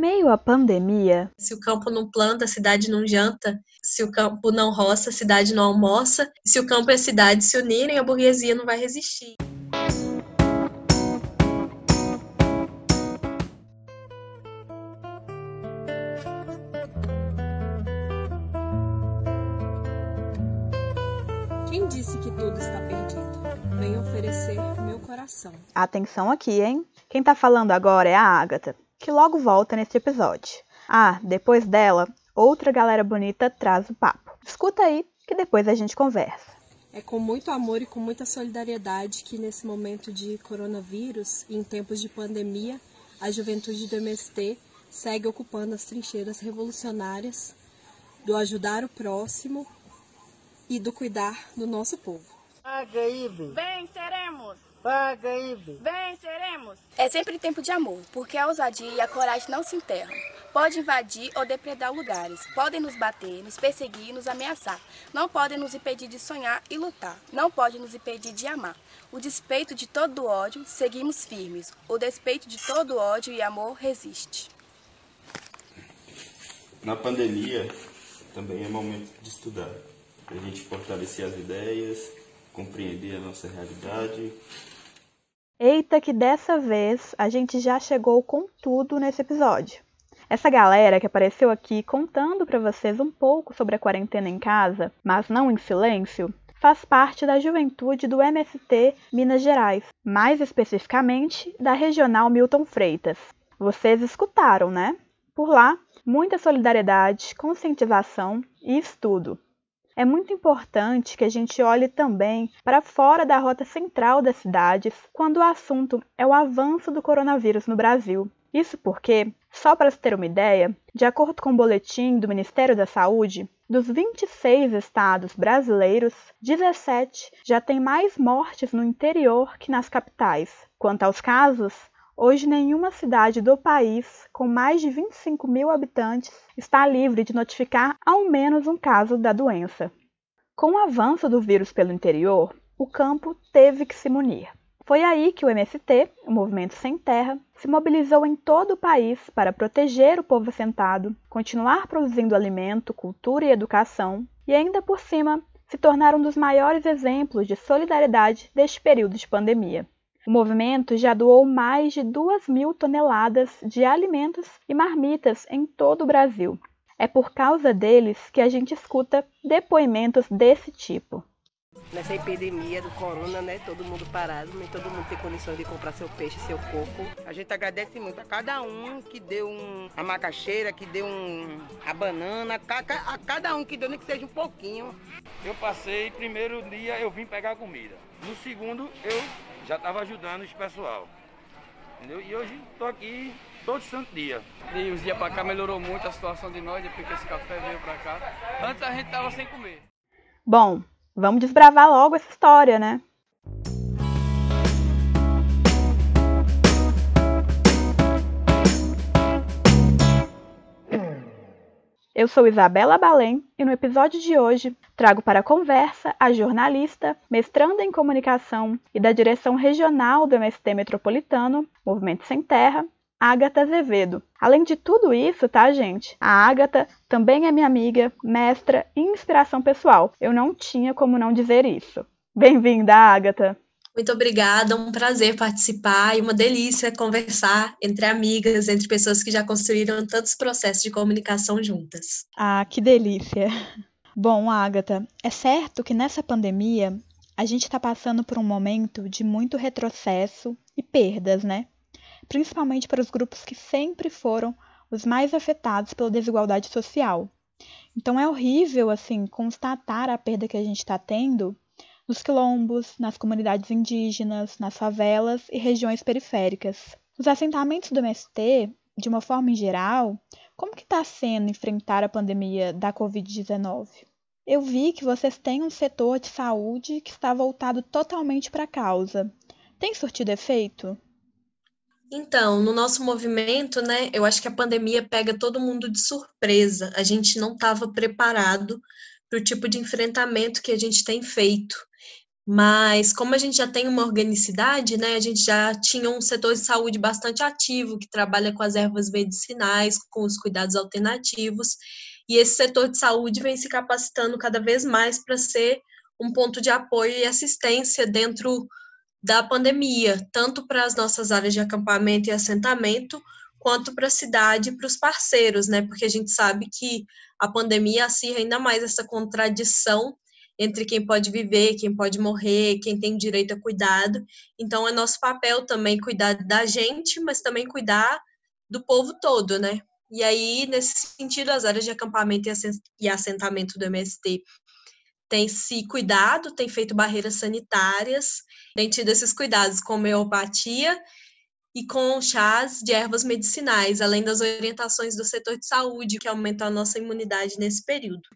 meio à pandemia, se o campo não planta, a cidade não janta. Se o campo não roça, a cidade não almoça. Se o campo e a cidade se unirem, a burguesia não vai resistir. Quem disse que tudo está perdido? Venho oferecer meu coração. Atenção aqui, hein? Quem tá falando agora é a Ágata, que logo volta neste episódio. Ah, depois dela, outra galera bonita traz o papo. Escuta aí, que depois a gente conversa. É com muito amor e com muita solidariedade que, nesse momento de coronavírus e em tempos de pandemia, a juventude do MST segue ocupando as trincheiras revolucionárias do ajudar o próximo e do cuidar do nosso povo. Paga, Ibe. Venceremos! Paga, Ibe. Venceremos! É sempre tempo de amor, porque a ousadia e a coragem não se enterram. Pode invadir ou depredar lugares, podem nos bater, nos perseguir e nos ameaçar. Não podem nos impedir de sonhar e lutar. Não pode nos impedir de amar. O despeito de todo o ódio, seguimos firmes. O despeito de todo ódio e amor resiste. Na pandemia, também é momento de estudar, para a gente fortalecer as ideias, compreender a nossa realidade. Eita, que dessa vez a gente já chegou com tudo nesse episódio. Essa galera que apareceu aqui contando para vocês um pouco sobre a quarentena em casa, mas não em silêncio, faz parte da juventude do MST Minas Gerais, mais especificamente da Regional Milton Freitas. Vocês escutaram, né? Por lá, muita solidariedade, conscientização e estudo. É muito importante que a gente olhe também para fora da rota central das cidades quando o assunto é o avanço do coronavírus no Brasil. Isso porque, só para se ter uma ideia, de acordo com o boletim do Ministério da Saúde, dos 26 estados brasileiros, 17 já têm mais mortes no interior que nas capitais. Quanto aos casos, hoje nenhuma cidade do país com mais de 25 mil habitantes está livre de notificar ao menos um caso da doença. Com o avanço do vírus pelo interior, o campo teve que se munir. Foi aí que o MST, o Movimento Sem Terra, se mobilizou em todo o país para proteger o povo assentado, continuar produzindo alimento, cultura e educação, e ainda por cima se tornar um dos maiores exemplos de solidariedade deste período de pandemia. O movimento já doou mais de 2 mil toneladas de alimentos e marmitas em todo o Brasil. É por causa deles que a gente escuta depoimentos desse tipo nessa epidemia do corona, né? Todo mundo parado, nem todo mundo tem condições de comprar seu peixe, seu coco. A gente agradece muito a cada um que deu um, a macaxeira, que deu um, a banana, a, a cada um que deu, nem que seja um pouquinho. Eu passei, primeiro dia eu vim pegar comida. No segundo, eu já estava ajudando esse pessoal. Entendeu? E hoje estou aqui todo santo dia. E os dias para cá melhorou muito a situação de nós, depois que esse café veio para cá. Antes a gente estava sem comer. Bom, Vamos desbravar logo essa história, né? Eu sou Isabela Balém e no episódio de hoje trago para a conversa a jornalista, mestranda em comunicação e da direção regional do MST Metropolitano, Movimento Sem Terra, Agatha Azevedo. Além de tudo isso, tá, gente? A Agatha também é minha amiga, mestra e inspiração pessoal. Eu não tinha como não dizer isso. Bem-vinda, Agatha! Muito obrigada, um prazer participar e uma delícia conversar entre amigas, entre pessoas que já construíram tantos processos de comunicação juntas. Ah, que delícia! Bom, Agatha, é certo que nessa pandemia a gente está passando por um momento de muito retrocesso e perdas, né? principalmente para os grupos que sempre foram os mais afetados pela desigualdade social. Então é horrível assim constatar a perda que a gente está tendo nos quilombos, nas comunidades indígenas, nas favelas e regiões periféricas. Os assentamentos do MST, de uma forma em geral, como que está sendo enfrentar a pandemia da Covid-19? Eu vi que vocês têm um setor de saúde que está voltado totalmente para a causa. Tem surtido efeito? Então, no nosso movimento, né, eu acho que a pandemia pega todo mundo de surpresa. A gente não estava preparado para o tipo de enfrentamento que a gente tem feito. Mas como a gente já tem uma organicidade, né, a gente já tinha um setor de saúde bastante ativo, que trabalha com as ervas medicinais, com os cuidados alternativos, e esse setor de saúde vem se capacitando cada vez mais para ser um ponto de apoio e assistência dentro da pandemia, tanto para as nossas áreas de acampamento e assentamento, quanto para a cidade e para os parceiros, né? Porque a gente sabe que a pandemia acirra ainda mais essa contradição entre quem pode viver, quem pode morrer, quem tem direito a cuidado. Então é nosso papel também cuidar da gente, mas também cuidar do povo todo, né? E aí, nesse sentido, as áreas de acampamento e assentamento do MST têm se cuidado, têm feito barreiras sanitárias, têm tido esses cuidados com homeopatia e com chás de ervas medicinais, além das orientações do setor de saúde, que aumentam a nossa imunidade nesse período.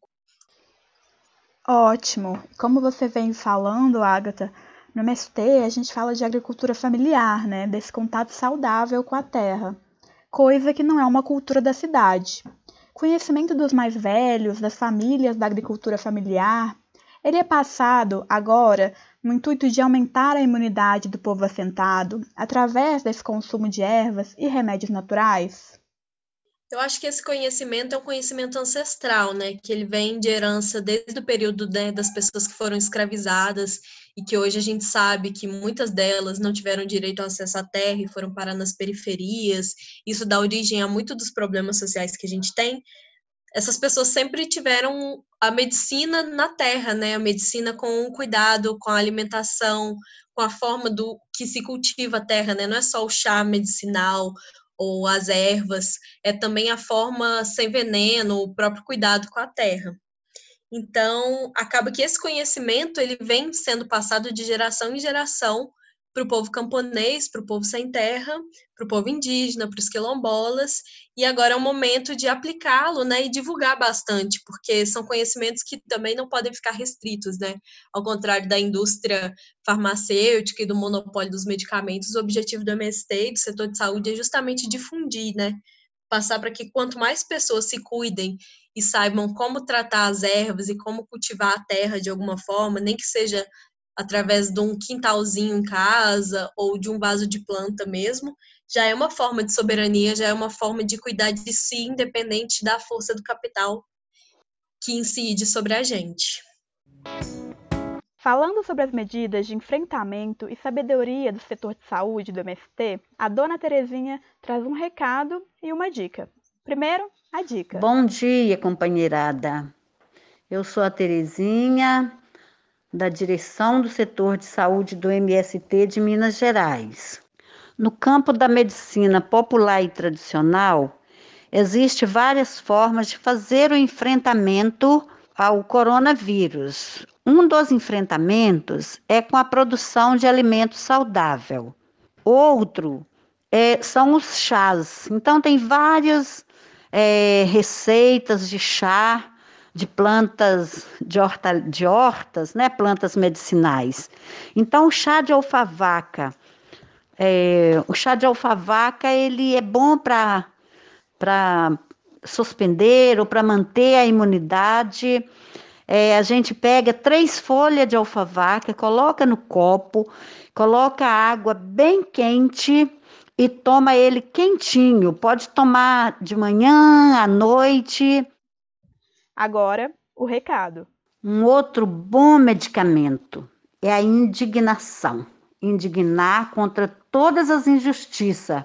Ótimo! Como você vem falando, Agatha, no MST a gente fala de agricultura familiar, né? Desse contato saudável com a terra, coisa que não é uma cultura da cidade. Conhecimento dos mais velhos, das famílias da agricultura familiar, ele é passado agora no intuito de aumentar a imunidade do povo assentado através desse consumo de ervas e remédios naturais? Eu acho que esse conhecimento é um conhecimento ancestral, né? Que ele vem de herança desde o período né, das pessoas que foram escravizadas e que hoje a gente sabe que muitas delas não tiveram direito ao acesso à terra e foram parar nas periferias. Isso dá origem a muitos dos problemas sociais que a gente tem, essas pessoas sempre tiveram a medicina na terra, né? A medicina com o cuidado, com a alimentação, com a forma do que se cultiva a terra, né? Não é só o chá medicinal ou as ervas, é também a forma sem veneno, o próprio cuidado com a terra. Então, acaba que esse conhecimento ele vem sendo passado de geração em geração para o povo camponês, para o povo sem terra, para o povo indígena, para os quilombolas, e agora é o momento de aplicá-lo, né, e divulgar bastante, porque são conhecimentos que também não podem ficar restritos, né, ao contrário da indústria farmacêutica e do monopólio dos medicamentos, o objetivo do MST e do setor de saúde é justamente difundir, né, passar para que quanto mais pessoas se cuidem e saibam como tratar as ervas e como cultivar a terra de alguma forma, nem que seja através de um quintalzinho em casa ou de um vaso de planta mesmo, já é uma forma de soberania, já é uma forma de cuidar de si, independente da força do capital que incide sobre a gente. Falando sobre as medidas de enfrentamento e sabedoria do setor de saúde do MST, a dona Terezinha traz um recado e uma dica. Primeiro, a dica. Bom dia, companheirada. Eu sou a Terezinha, da direção do setor de saúde do MST de Minas Gerais. No campo da medicina popular e tradicional, existe várias formas de fazer o enfrentamento ao coronavírus. Um dos enfrentamentos é com a produção de alimento saudável. Outro é, são os chás. Então, tem várias é, receitas de chá de plantas de, horta, de hortas, né, plantas medicinais. Então, o chá de alfavaca, é, o chá de alfavaca, ele é bom para suspender ou para manter a imunidade. É, a gente pega três folhas de alfavaca, coloca no copo, coloca água bem quente e toma ele quentinho. Pode tomar de manhã, à noite. Agora, o recado. Um outro bom medicamento é a indignação. Indignar contra todas as injustiças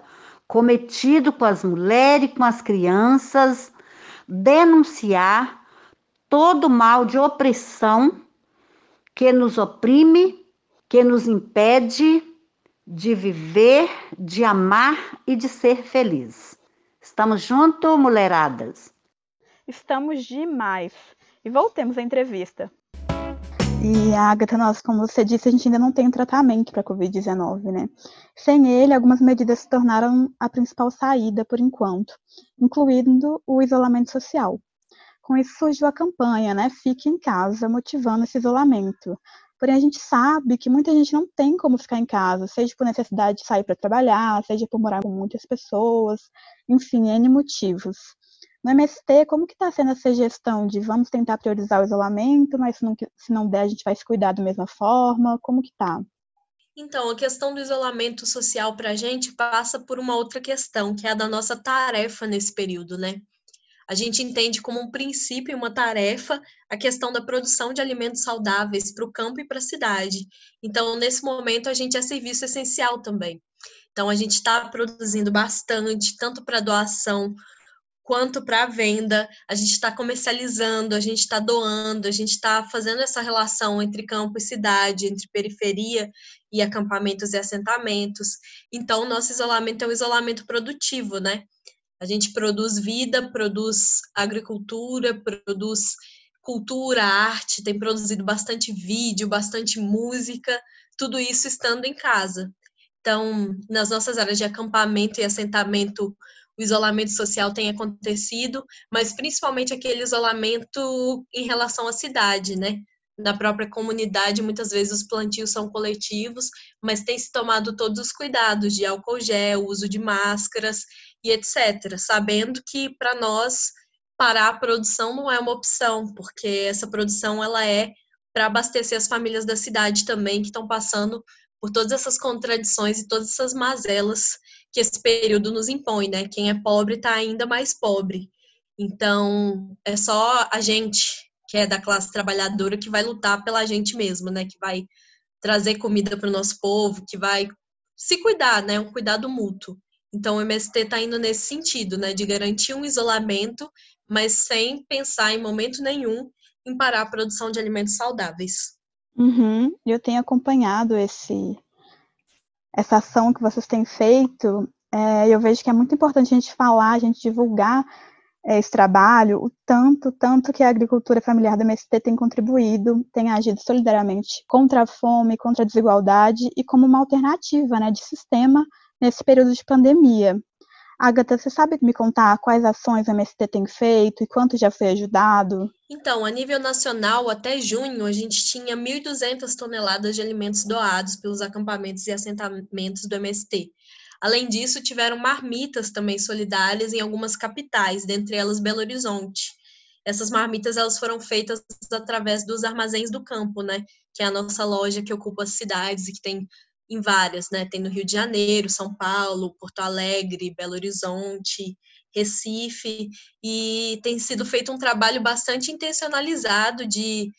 cometidas com as mulheres e com as crianças, denunciar todo mal de opressão que nos oprime, que nos impede de viver, de amar e de ser feliz. Estamos juntos, mulheradas? Estamos demais. E voltemos à entrevista. E a Agatha, nós, como você disse, a gente ainda não tem tratamento para a Covid-19, né? Sem ele, algumas medidas se tornaram a principal saída por enquanto, incluindo o isolamento social. Com isso surgiu a campanha, né? Fique em casa, motivando esse isolamento. Porém, a gente sabe que muita gente não tem como ficar em casa, seja por necessidade de sair para trabalhar, seja por morar com muitas pessoas, enfim, N motivos. No MST, como que está sendo essa gestão de vamos tentar priorizar o isolamento, mas se não, se não der, a gente vai se cuidar da mesma forma? Como que tá? Então, a questão do isolamento social para a gente passa por uma outra questão, que é a da nossa tarefa nesse período, né? A gente entende como um princípio, uma tarefa, a questão da produção de alimentos saudáveis para o campo e para a cidade. Então, nesse momento, a gente é serviço essencial também. Então, a gente está produzindo bastante, tanto para doação quanto para a venda, a gente está comercializando, a gente está doando, a gente está fazendo essa relação entre campo e cidade, entre periferia e acampamentos e assentamentos. Então, nosso isolamento é um isolamento produtivo, né? A gente produz vida, produz agricultura, produz cultura, arte, tem produzido bastante vídeo, bastante música, tudo isso estando em casa. Então, nas nossas áreas de acampamento e assentamento, o isolamento social tem acontecido, mas principalmente aquele isolamento em relação à cidade, né? Na própria comunidade, muitas vezes os plantios são coletivos, mas tem se tomado todos os cuidados de álcool gel, uso de máscaras e etc. Sabendo que para nós parar a produção não é uma opção, porque essa produção ela é para abastecer as famílias da cidade também que estão passando por todas essas contradições e todas essas mazelas que esse período nos impõe, né? Quem é pobre está ainda mais pobre. Então, é só a gente, que é da classe trabalhadora, que vai lutar pela gente mesmo, né? Que vai trazer comida para o nosso povo, que vai se cuidar, né? Um cuidado mútuo. Então, o MST está indo nesse sentido, né? De garantir um isolamento, mas sem pensar em momento nenhum em parar a produção de alimentos saudáveis. Uhum. Eu tenho acompanhado esse essa ação que vocês têm feito, é, eu vejo que é muito importante a gente falar, a gente divulgar é, esse trabalho, o tanto, tanto que a agricultura familiar da MST tem contribuído, tem agido solidariamente contra a fome, contra a desigualdade e como uma alternativa né, de sistema nesse período de pandemia. Agatha, você sabe me contar quais ações a MST tem feito e quanto já foi ajudado? Então, a nível nacional, até junho, a gente tinha 1.200 toneladas de alimentos doados pelos acampamentos e assentamentos do MST. Além disso, tiveram marmitas também solidárias em algumas capitais, dentre elas Belo Horizonte. Essas marmitas elas foram feitas através dos armazéns do campo, né? Que é a nossa loja que ocupa as cidades e que tem em várias, né? Tem no Rio de Janeiro, São Paulo, Porto Alegre, Belo Horizonte, Recife, e tem sido feito um trabalho bastante intencionalizado de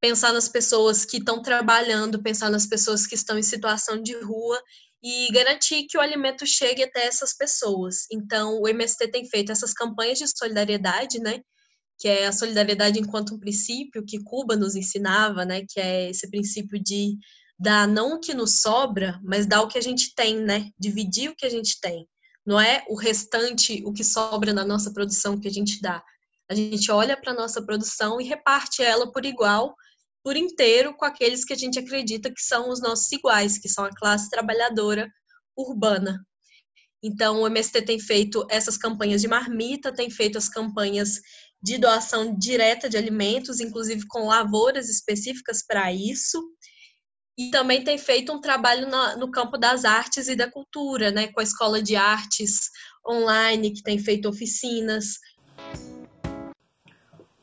pensar nas pessoas que estão trabalhando, pensar nas pessoas que estão em situação de rua e garantir que o alimento chegue até essas pessoas. Então, o MST tem feito essas campanhas de solidariedade, né? Que é a solidariedade enquanto um princípio que Cuba nos ensinava, né? Que é esse princípio de dar não o que nos sobra, mas dar o que a gente tem, né? Dividir o que a gente tem. Não é o restante, o que sobra na nossa produção que a gente dá. A gente olha para a nossa produção e reparte ela por igual, por inteiro, com aqueles que a gente acredita que são os nossos iguais, que são a classe trabalhadora urbana. Então, o MST tem feito essas campanhas de marmita, tem feito as campanhas de doação direta de alimentos, inclusive com lavouras específicas para isso e também tem feito um trabalho no, no, campo das artes e da cultura, né, com a Escola de Artes online, que tem feito oficinas.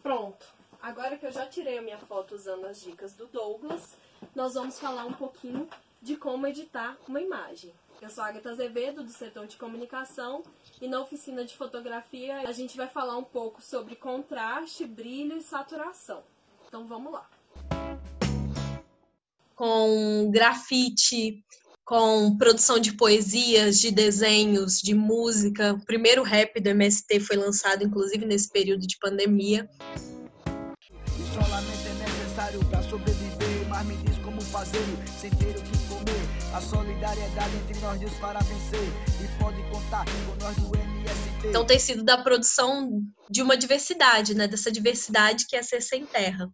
Pronto. Agora que eu já tirei a minha foto usando as dicas do Douglas, nós vamos falar um pouquinho de como editar uma imagem. Eu sou a Agatha Azevedo, do setor de comunicação, e na oficina de fotografia a gente vai falar um pouco sobre contraste, brilho e saturação. Então vamos lá com grafite, com produção de poesias, de desenhos, de música. O primeiro rap do MST foi lançado, inclusive, nesse período de pandemia. Isolamento é necessário para sobreviver, mas me diz como fazer, sem ter o que comer. A solidariedade entre nós Deus para vencer e pode contar com nós do MST. Então tem sido da produção de uma diversidade, né? Dessa diversidade que é ser sem terra.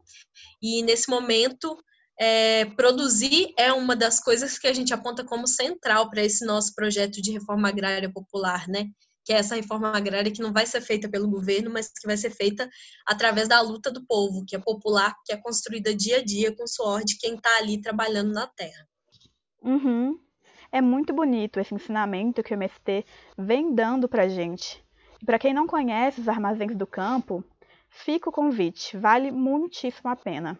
E nesse momento é, produzir é uma das coisas que a gente aponta como central para esse nosso projeto de reforma agrária popular, né? Que é essa reforma agrária que não vai ser feita pelo governo, mas que vai ser feita através da luta do povo, que é popular, que é construída dia a dia com o suor de quem está ali trabalhando na terra. Uhum. É muito bonito esse ensinamento que o MST vem dando para gente. Para quem não conhece os armazéns do campo, fica o convite, vale muitíssimo a pena.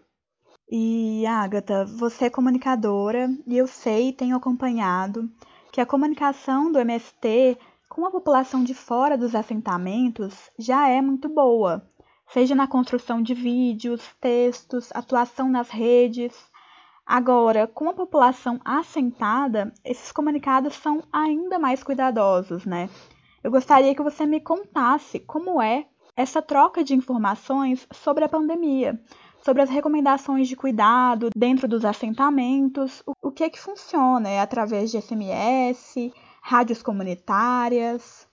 E Agatha, você é comunicadora e eu sei, tenho acompanhado que a comunicação do MST com a população de fora dos assentamentos já é muito boa, seja na construção de vídeos, textos, atuação nas redes. Agora, com a população assentada, esses comunicados são ainda mais cuidadosos, né? Eu gostaria que você me contasse como é essa troca de informações sobre a pandemia, sobre as recomendações de cuidado dentro dos assentamentos, o, que é que funciona? É através de SMS, rádios comunitárias?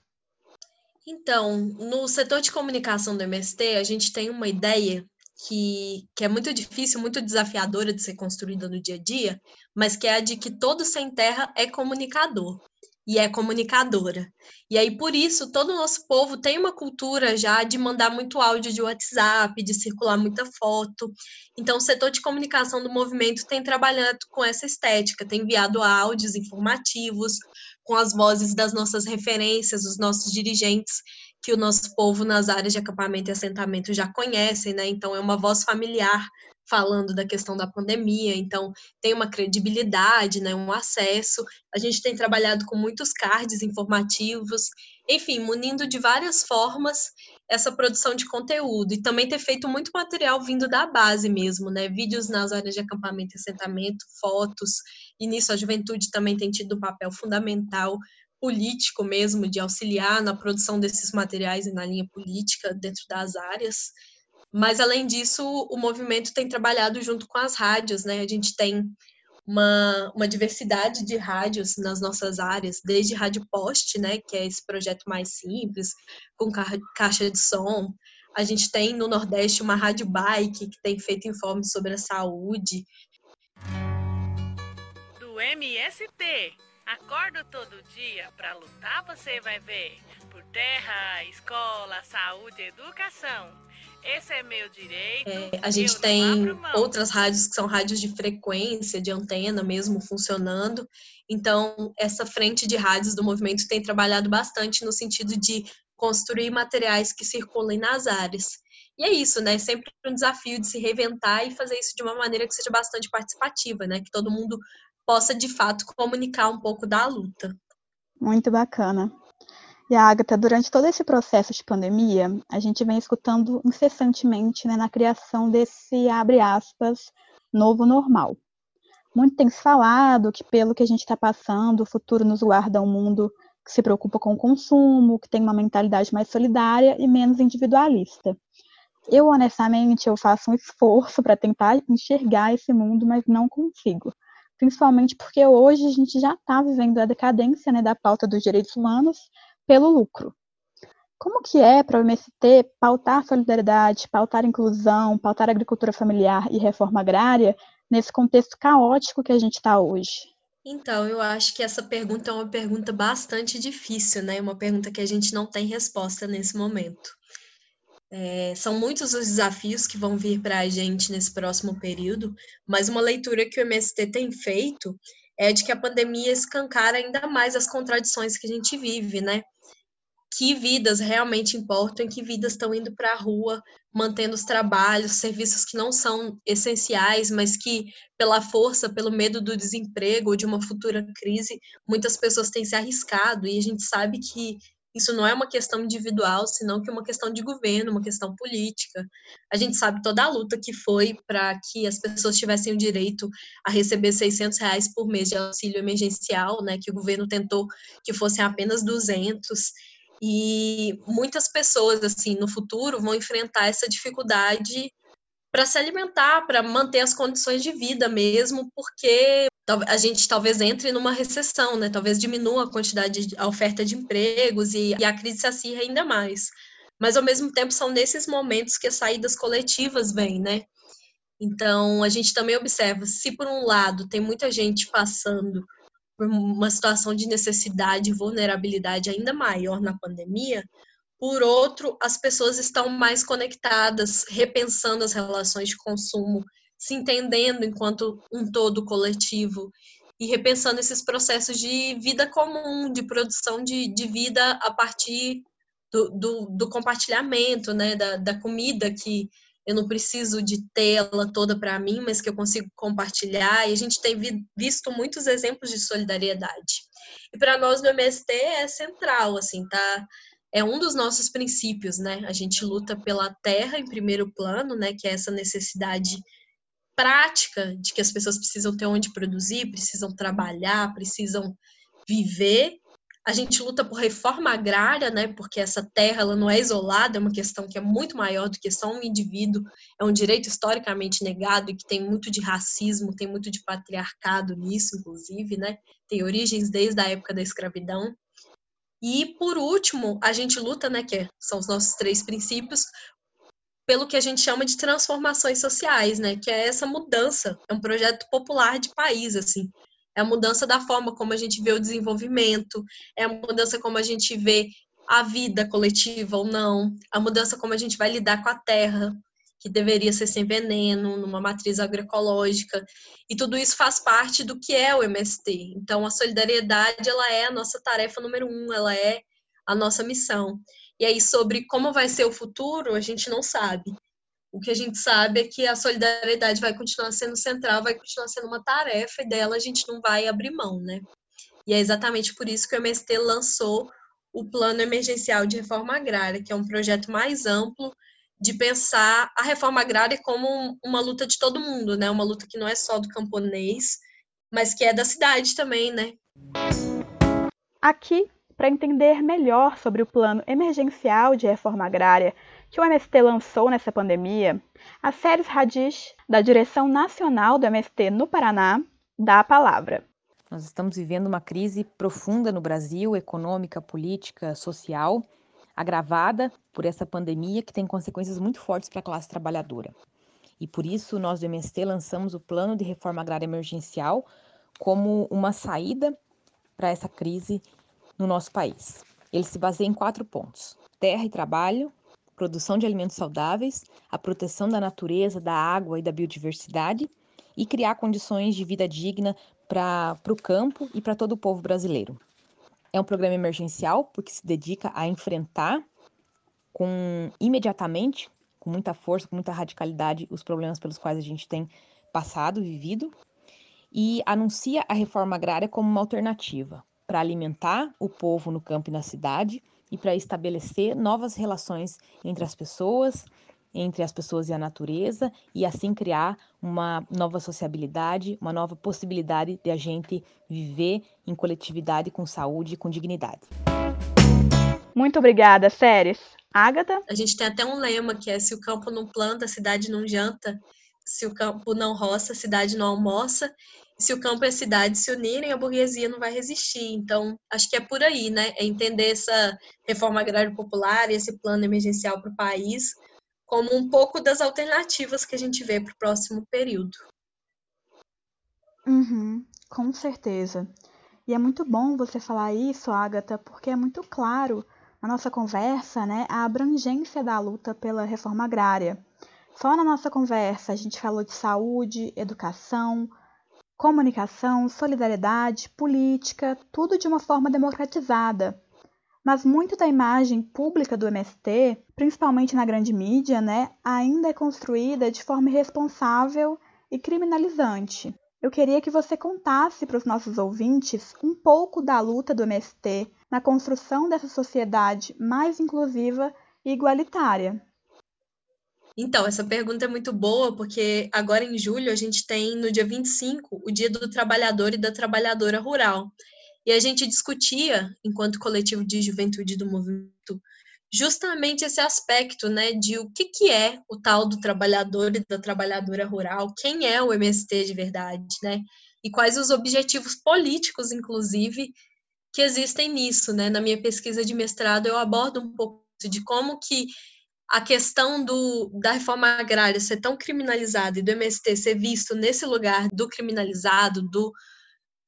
Então, no setor de comunicação do MST, a gente tem uma ideia que, que é muito difícil, muito desafiadora de ser construída no dia a dia, mas que é a de que todo sem terra é comunicador e é comunicadora. E aí, por isso, todo o nosso povo tem uma cultura já de mandar muito áudio de WhatsApp, de circular muita foto. Então, o setor de comunicação do movimento tem trabalhado com essa estética, tem enviado áudios informativos, com as vozes das nossas referências, os nossos dirigentes, que o nosso povo nas áreas de acampamento e assentamento já conhecem, né? Então, é uma voz familiar falando da questão da pandemia, então tem uma credibilidade, né, um acesso. A gente tem trabalhado com muitos cards informativos, enfim, munindo de várias formas essa produção de conteúdo e também ter feito muito material vindo da base mesmo, né? Vídeos nas áreas de acampamento e assentamento, fotos, e nisso a juventude também tem tido um papel fundamental político mesmo de auxiliar na produção desses materiais e na linha política dentro das áreas. Mas, além disso, o movimento tem trabalhado junto com as rádios, né? A gente tem uma, uma diversidade de rádios nas nossas áreas, desde rádio poste, né, que é esse projeto mais simples, com caixa de som. A gente tem no Nordeste uma rádio bike, que tem feito informes sobre a saúde. Do MST, acordo todo dia para lutar, você vai ver. Por terra, escola, saúde, educação. Esse é meu direito. É, a gente tem outras rádios que são rádios de frequência, de antena mesmo, funcionando. Então, essa frente de rádios do movimento tem trabalhado bastante no sentido de construir materiais que circulem nas áreas. E é isso, né? Sempre um desafio de se reinventar e fazer isso de uma maneira que seja bastante participativa, né? Que todo mundo possa, de fato, comunicar um pouco da luta. Muito bacana. E a Agatha, durante todo esse processo de pandemia, a gente vem escutando incessantemente né, na criação desse, abre aspas, novo normal. Muito tem se falado que, pelo que a gente está passando, o futuro nos guarda um mundo que se preocupa com o consumo, que tem uma mentalidade mais solidária e menos individualista. Eu, honestamente, eu faço um esforço para tentar enxergar esse mundo, mas não consigo. Principalmente porque hoje a gente já está vivendo a decadência né, da pauta dos direitos humanos pelo lucro. Como que é para o MST pautar solidariedade, pautar inclusão, pautar agricultura familiar e reforma agrária nesse contexto caótico que a gente está hoje? Então, eu acho que essa pergunta é uma pergunta bastante difícil, né? Uma pergunta que a gente não tem resposta nesse momento. É, são muitos os desafios que vão vir para a gente nesse próximo período, mas uma leitura que o MST tem feito é de que a pandemia escancara ainda mais as contradições que a gente vive, né? que vidas realmente importam, que vidas estão indo para a rua, mantendo os trabalhos, serviços que não são essenciais, mas que, pela força, pelo medo do desemprego ou de uma futura crise, muitas pessoas têm se arriscado, e a gente sabe que isso não é uma questão individual, senão que uma questão de governo, uma questão política. A gente sabe toda a luta que foi para que as pessoas tivessem o direito a receber 600 reais por mês de auxílio emergencial, né, que o governo tentou que fossem apenas 200, e muitas pessoas, assim, no futuro vão enfrentar essa dificuldade para se alimentar, para manter as condições de vida mesmo, porque a gente talvez entre numa recessão, né? Talvez diminua a quantidade de a oferta de empregos e, e a crise se acirra ainda mais. Mas ao mesmo tempo são nesses momentos que as saídas coletivas vêm, né? Então a gente também observa, se por um lado tem muita gente passando por uma situação de necessidade e vulnerabilidade ainda maior na pandemia, por outro, as pessoas estão mais conectadas, repensando as relações de consumo, se entendendo enquanto um todo coletivo e repensando esses processos de vida comum, de produção de, de vida a partir do, do, do compartilhamento, né, da, da comida que eu não preciso de tela toda para mim, mas que eu consigo compartilhar. E a gente tem visto muitos exemplos de solidariedade. E para nós no MST é central, assim, tá? É um dos nossos princípios, né? A gente luta pela terra em primeiro plano, né? Que é essa necessidade prática de que as pessoas precisam ter onde produzir, precisam trabalhar, precisam viver a gente luta por reforma agrária, né? Porque essa terra ela não é isolada, é uma questão que é muito maior do que só um indivíduo, é um direito historicamente negado e que tem muito de racismo, tem muito de patriarcado nisso, inclusive, né? Tem origens desde a época da escravidão. E por último, a gente luta, né, que são os nossos três princípios, pelo que a gente chama de transformações sociais, né, que é essa mudança, é um projeto popular de país, assim, é a mudança da forma como a gente vê o desenvolvimento, é a mudança como a gente vê a vida coletiva ou não, a mudança como a gente vai lidar com a terra, que deveria ser sem veneno, numa matriz agroecológica, e tudo isso faz parte do que é o MST. Então, a solidariedade, ela é a nossa tarefa número um, ela é a nossa missão. E aí, sobre como vai ser o futuro, a gente não sabe. O que a gente sabe é que a solidariedade vai continuar sendo central, vai continuar sendo uma tarefa e dela a gente não vai abrir mão, né? E é exatamente por isso que o MST lançou o Plano Emergencial de Reforma Agrária, que é um projeto mais amplo de pensar a reforma agrária como uma luta de todo mundo, né? Uma luta que não é só do camponês, mas que é da cidade também, né? Aqui, para entender melhor sobre o Plano Emergencial de Reforma Agrária que o MST lançou nessa pandemia, a Séries Radish, da direção nacional do MST no Paraná, dá a palavra. Nós estamos vivendo uma crise profunda no Brasil, econômica, política, social, agravada por essa pandemia que tem consequências muito fortes para a classe trabalhadora. E por isso nós do MST lançamos o Plano de Reforma Agrária Emergencial como uma saída para essa crise no nosso país. Ele se baseia em quatro pontos: terra e trabalho, produção de alimentos saudáveis, a proteção da natureza, da água e da biodiversidade e criar condições de vida digna para o campo e para todo o povo brasileiro. É um programa emergencial porque se dedica a enfrentar com imediatamente, com muita força, com muita radicalidade, os problemas pelos quais a gente tem passado, vivido, e anuncia a reforma agrária como uma alternativa para alimentar o povo no campo e na cidade e para estabelecer novas relações entre as pessoas, entre as pessoas e a natureza, e assim criar uma nova sociabilidade, uma nova possibilidade de a gente viver em coletividade com saúde e com dignidade. Muito obrigada, Séries. Agatha? A gente tem até um lema que é: se o campo não planta, a cidade não janta. Se o campo não roça, a cidade não almoça se o campo e a cidade se unirem, a burguesia não vai resistir. Então, acho que é por aí, né? É entender essa reforma agrária popular e esse plano emergencial para o país como um pouco das alternativas que a gente vê para o próximo período. Uhum, com certeza. E é muito bom você falar isso, Agatha, porque é muito claro na nossa conversa né, a abrangência da luta pela reforma agrária. Só na nossa conversa a gente falou de saúde, educação, comunicação, solidariedade, política, tudo de uma forma democratizada. Mas muito da imagem pública do MST, principalmente na grande mídia, né, ainda é construída de forma irresponsável e criminalizante. Eu queria que você contasse para os nossos ouvintes um pouco da luta do MST na construção dessa sociedade mais inclusiva e igualitária. Então, essa pergunta é muito boa, porque agora em julho a gente tem, no dia 25, o Dia do Trabalhador e da Trabalhadora Rural. E a gente discutia, enquanto coletivo de juventude do movimento, justamente esse aspecto, né, de o que, que é o tal do trabalhador e da trabalhadora rural, quem é o MST de verdade, né, e quais os objetivos políticos, inclusive, que existem nisso, né. Na minha pesquisa de mestrado eu abordo um pouco de como que a questão do, da reforma agrária ser tão criminalizada e do MST ser visto nesse lugar do criminalizado, do,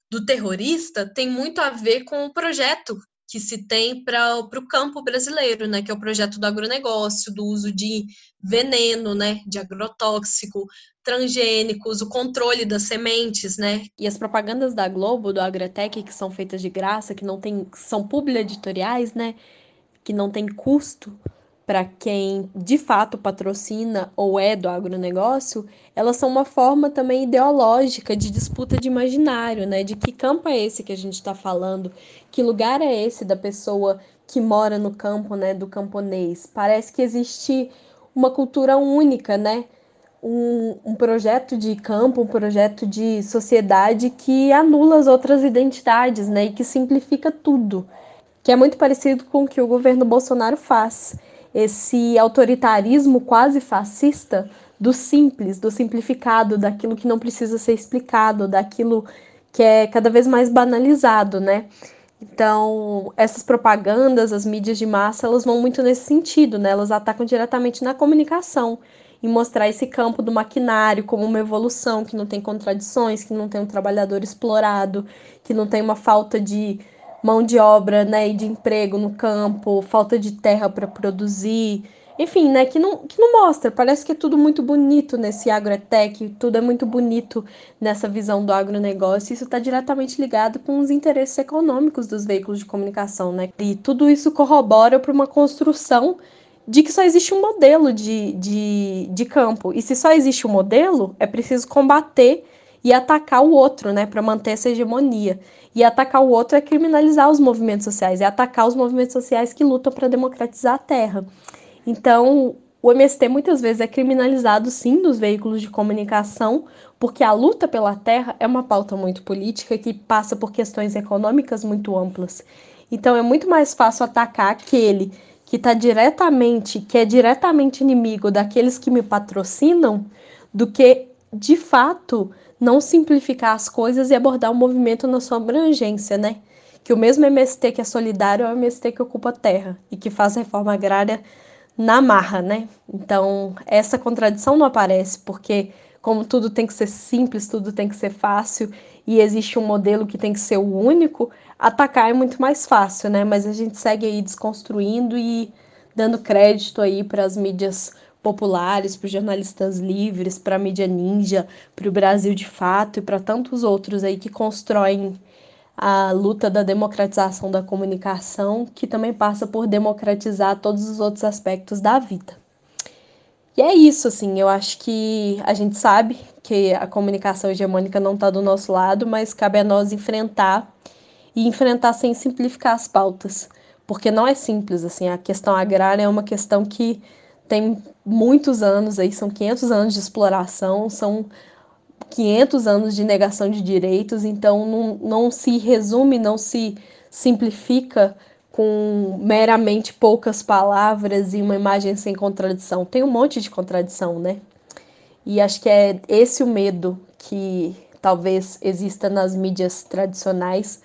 do terrorista, tem muito a ver com o projeto que se tem para o campo brasileiro, né, que é o projeto do agronegócio, do uso de veneno, né, de agrotóxico, transgênicos, o controle das sementes, né? E as propagandas da Globo, do Agrotec, que são feitas de graça, que não tem, são publi editoriais, né? que não tem custo para quem de fato patrocina ou é do agronegócio, elas são uma forma também ideológica de disputa de imaginário, né? De que campo é esse que a gente está falando? Que lugar é esse da pessoa que mora no campo, né? Do camponês? Parece que existe uma cultura única, né? Um, um projeto de campo, um projeto de sociedade que anula as outras identidades, né? E que simplifica tudo, que é muito parecido com o que o governo Bolsonaro faz esse autoritarismo quase fascista do simples, do simplificado, daquilo que não precisa ser explicado, daquilo que é cada vez mais banalizado, né? Então, essas propagandas, as mídias de massa, elas vão muito nesse sentido, né? Elas atacam diretamente na comunicação e mostrar esse campo do maquinário como uma evolução que não tem contradições, que não tem um trabalhador explorado, que não tem uma falta de mão de obra, né, e de emprego no campo, falta de terra para produzir, enfim, né, que não, que não mostra. Parece que é tudo muito bonito nesse agrotech, tudo é muito bonito nessa visão do agronegócio. Isso está diretamente ligado com os interesses econômicos dos veículos de comunicação, né? E tudo isso corrobora para uma construção de que só existe um modelo de, de, de campo. E se só existe um modelo, é preciso combater e atacar o outro, né, para manter essa hegemonia. E atacar o outro é criminalizar os movimentos sociais, é atacar os movimentos sociais que lutam para democratizar a terra. Então, o MST muitas vezes é criminalizado sim nos veículos de comunicação, porque a luta pela terra é uma pauta muito política que passa por questões econômicas muito amplas. Então é muito mais fácil atacar aquele que está diretamente, que é diretamente inimigo daqueles que me patrocinam, do que de fato não simplificar as coisas e abordar o movimento na sua abrangência, né? Que o mesmo MST que é solidário é o MST que ocupa terra e que faz reforma agrária na marra, né? Então, essa contradição não aparece, porque como tudo tem que ser simples, tudo tem que ser fácil e existe um modelo que tem que ser o único, atacar é muito mais fácil, né? Mas a gente segue aí desconstruindo e dando crédito aí para as mídias populares, para os jornalistas livres, para a mídia ninja, para o Brasil de fato e para tantos outros aí que constroem a luta da democratização da comunicação, que também passa por democratizar todos os outros aspectos da vida. E é isso, assim, eu acho que a gente sabe que a comunicação hegemônica não está do nosso lado, mas cabe a nós enfrentar e enfrentar sem simplificar as pautas, porque não é simples, assim, a questão agrária é uma questão que tem muitos anos aí, são 500 anos de exploração, são 500 anos de negação de direitos, então não, não se resume, não se simplifica com meramente poucas palavras e uma imagem sem contradição. Tem um monte de contradição, né? E acho que é esse o medo que talvez exista nas mídias tradicionais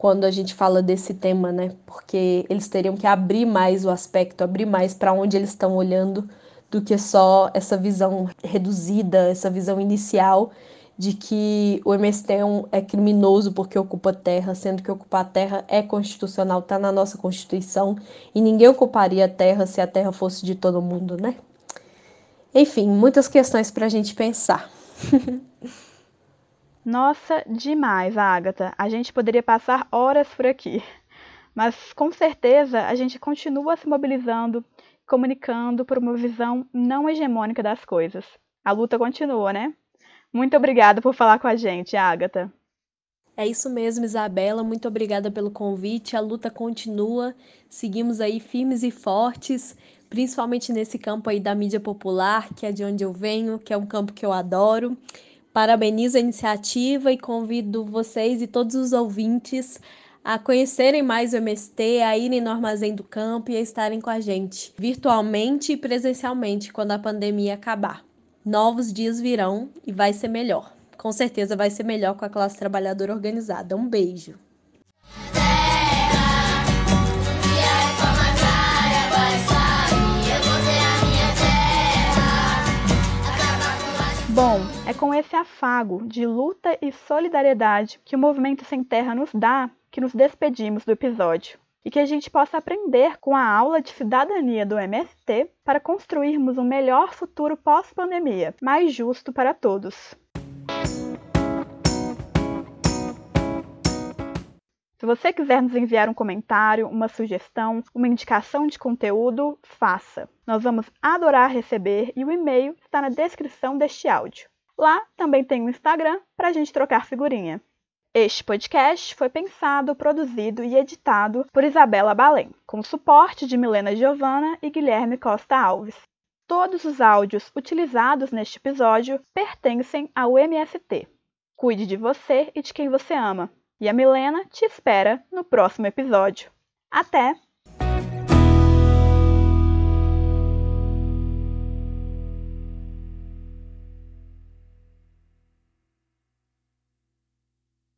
quando a gente fala desse tema, né? Porque eles teriam que abrir mais o aspecto, abrir mais para onde eles estão olhando do que só essa visão reduzida, essa visão inicial de que o MST é, um, é criminoso porque ocupa terra, sendo que ocupar terra é constitucional, está na nossa Constituição, e ninguém ocuparia a terra se a terra fosse de todo mundo, né? Enfim, muitas questões para a gente pensar. Nossa, demais, Agatha. A gente poderia passar horas por aqui. Mas com certeza a gente continua se mobilizando, comunicando por uma visão não hegemônica das coisas. A luta continua, né? Muito obrigada por falar com a gente, Agatha. É isso mesmo, Isabela. Muito obrigada pelo convite. A luta continua. Seguimos aí firmes e fortes, principalmente nesse campo aí da mídia popular, que é de onde eu venho, que é um campo que eu adoro. Parabenizo a iniciativa e convido vocês e todos os ouvintes a conhecerem mais o MST, a irem no Armazém do Campo e a estarem com a gente, virtualmente e presencialmente, quando a pandemia acabar. Novos dias virão e vai ser melhor. Com certeza vai ser melhor com a classe trabalhadora organizada. Um beijo. Bom, é com esse afago de luta e solidariedade que o Movimento Sem Terra nos dá que nos despedimos do episódio e que a gente possa aprender com a aula de cidadania do MST para construirmos um melhor futuro pós-pandemia, mais justo para todos. Se você quiser nos enviar um comentário, uma sugestão, uma indicação de conteúdo, faça. Nós vamos adorar receber e o e-mail está na descrição deste áudio. Lá também tem o um Instagram para a gente trocar figurinha. Este podcast foi pensado, produzido e editado por Isabela Balém, com suporte de Milena Giovana e Guilherme Costa Alves. Todos os áudios utilizados neste episódio pertencem ao MST. Cuide de você e de quem você ama. E a Milena te espera no próximo episódio. Até!